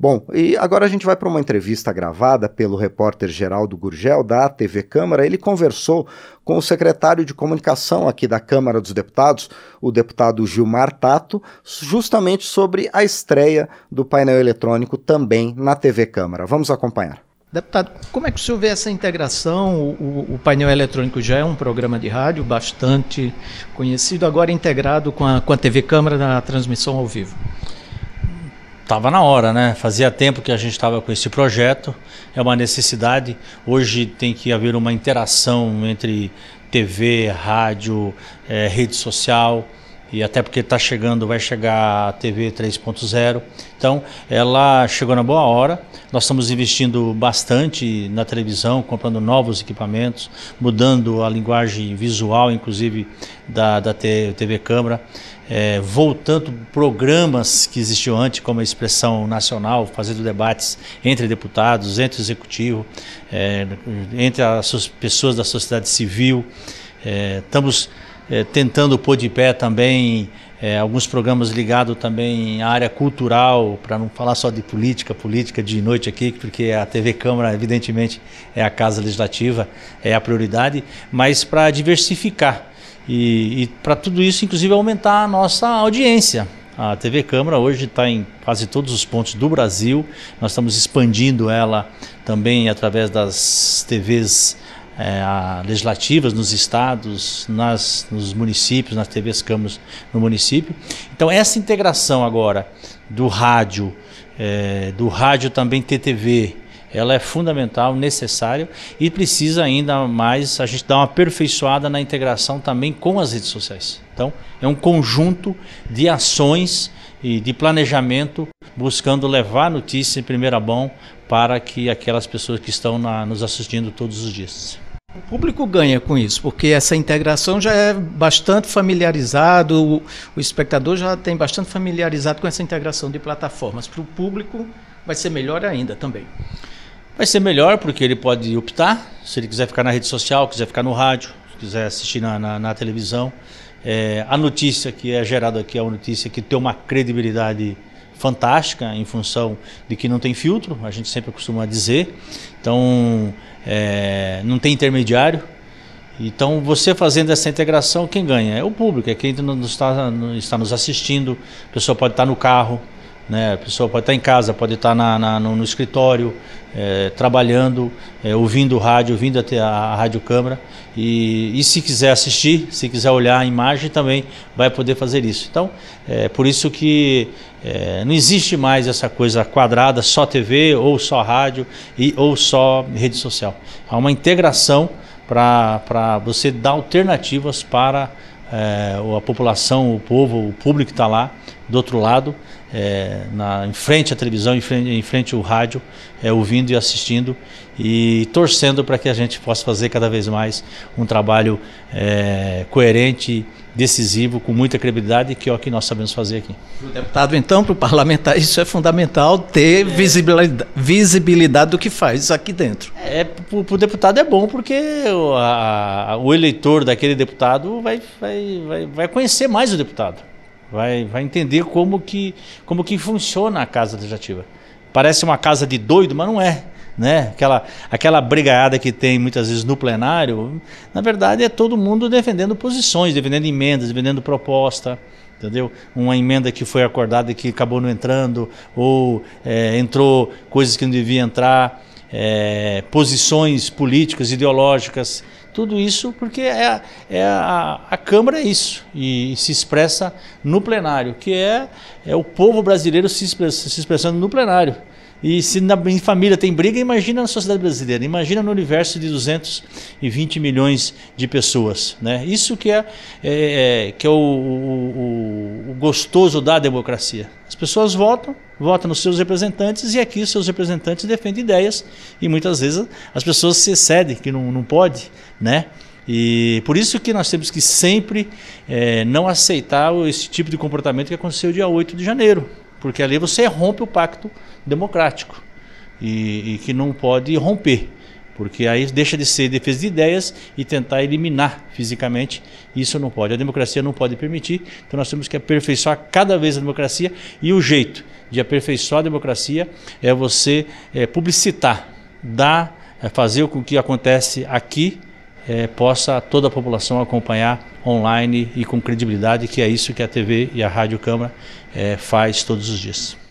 Bom, e agora a gente vai para uma entrevista gravada pelo repórter Geraldo Gurgel, da TV Câmara. Ele conversou com o secretário de comunicação aqui da Câmara dos Deputados, o deputado Gilmar Tato, justamente sobre a estreia do painel eletrônico também na TV Câmara. Vamos acompanhar. Deputado, como é que o senhor vê essa integração? O, o, painel eletrônico já é um programa de rádio bastante conhecido, agora integrado com a, com a TV Câmara na transmissão ao vivo. Estava na hora, né? Fazia tempo que a gente estava com esse projeto, é uma necessidade. Hoje tem que haver uma interação entre TV, rádio, é, rede social e até porque está chegando, vai chegar a TV 3.0. Então, ela chegou na boa hora. Nós estamos investindo bastante na televisão, comprando novos equipamentos, mudando a linguagem visual, inclusive da, da TV Câmara é, voltando programas que existiam antes, como a Expressão Nacional, fazendo debates entre deputados, entre o executivo, é, entre as pessoas da sociedade civil. É, estamos é, tentando pôr de pé também é, alguns programas ligados também à área cultural, para não falar só de política, política de noite aqui, porque a TV Câmara, evidentemente, é a casa legislativa, é a prioridade, mas para diversificar e, e para tudo isso, inclusive, aumentar a nossa audiência. A TV Câmara hoje está em quase todos os pontos do Brasil. Nós estamos expandindo ela também através das TVs é, legislativas nos estados, nas, nos municípios, nas TVs Câmaras no município. Então, essa integração agora do rádio, é, do rádio também TTV, ela é fundamental, necessária e precisa ainda mais a gente dar uma aperfeiçoada na integração também com as redes sociais. Então, é um conjunto de ações e de planejamento buscando levar notícia em primeira mão para que aquelas pessoas que estão na, nos assistindo todos os dias. O público ganha com isso, porque essa integração já é bastante familiarizado, o, espectador já tem bastante familiarizado com essa integração de plataformas. Para o público vai ser melhor ainda também. Vai ser melhor porque ele pode optar, se ele quiser ficar na rede social, quiser ficar no rádio, quiser assistir na, na, na televisão. É, a notícia que é gerada aqui é uma notícia que tem uma credibilidade fantástica em função de que não tem filtro, a gente sempre costuma dizer. Então, é, não tem intermediário. Então, você fazendo essa integração, quem ganha? É o público, é quem está, está nos assistindo. A pessoa pode estar no carro, né? A pessoa pode estar em casa, pode estar na, na no, no, escritório, é, trabalhando, é, ouvindo o rádio, ouvindo a, a rádio câmara. E, e, se quiser assistir, se quiser olhar a imagem, também vai poder fazer isso. Então, é por isso que é, não existe mais essa coisa quadrada, só TV, ou só rádio, e, ou só rede social. Há uma integração para você dar alternativas para é, a população, o povo, o público que está lá do outro lado, é, na, em frente à televisão, em frente, em frente ao rádio, é, ouvindo e assistindo e torcendo para que a gente possa fazer cada vez mais um trabalho é, coerente, decisivo, com muita credibilidade, que é o que nós sabemos fazer aqui. Para o deputado, então, para o parlamentar, isso é fundamental, ter visibilidade, visibilidade do que faz aqui dentro. É, para o deputado é bom, porque o, a, o eleitor daquele deputado vai, vai, vai, vai conhecer mais o deputado vai, vai entender como que, como que funciona a casa legislativa. Parece uma casa de doido, mas não é. Né? Aquela, aquela brigada que tem muitas vezes no plenário, na verdade é todo mundo defendendo posições, defendendo emendas, defendendo proposta, entendeu? Uma emenda que foi acordada e que acabou não entrando, ou é, entrou coisas que não devia entrar, é, posições políticas, ideológicas tudo isso porque é, é a, a Câmara é isso e, e, se expressa no plenário, que é, é o povo brasileiro se, se expressando no plenário. E se na em família tem briga, imagina na sociedade brasileira, imagina no universo de 220 milhões de pessoas. Né? Isso que é, é, é que é o, o, o, gostoso da democracia. As pessoas votam, votam nos seus representantes e aqui os seus representantes defendem ideias e muitas vezes as pessoas se excedem, que não, não pode. Né? E por isso que nós temos que sempre é, não aceitar esse tipo de comportamento que aconteceu dia 8 de janeiro porque ali você rompe o pacto democrático e, e que não pode romper. Porque aí deixa de ser defesa de ideias e tentar eliminar fisicamente. Isso não pode. A democracia não pode permitir. Então nós temos que aperfeiçoar cada vez a democracia e o jeito de aperfeiçoar a democracia é você é, publicitar, dar, é, fazer com que acontece aqui é, possa toda a população acompanhar online e com credibilidade, que é isso que a TV e a Rádio Câmara é, faz todos os dias.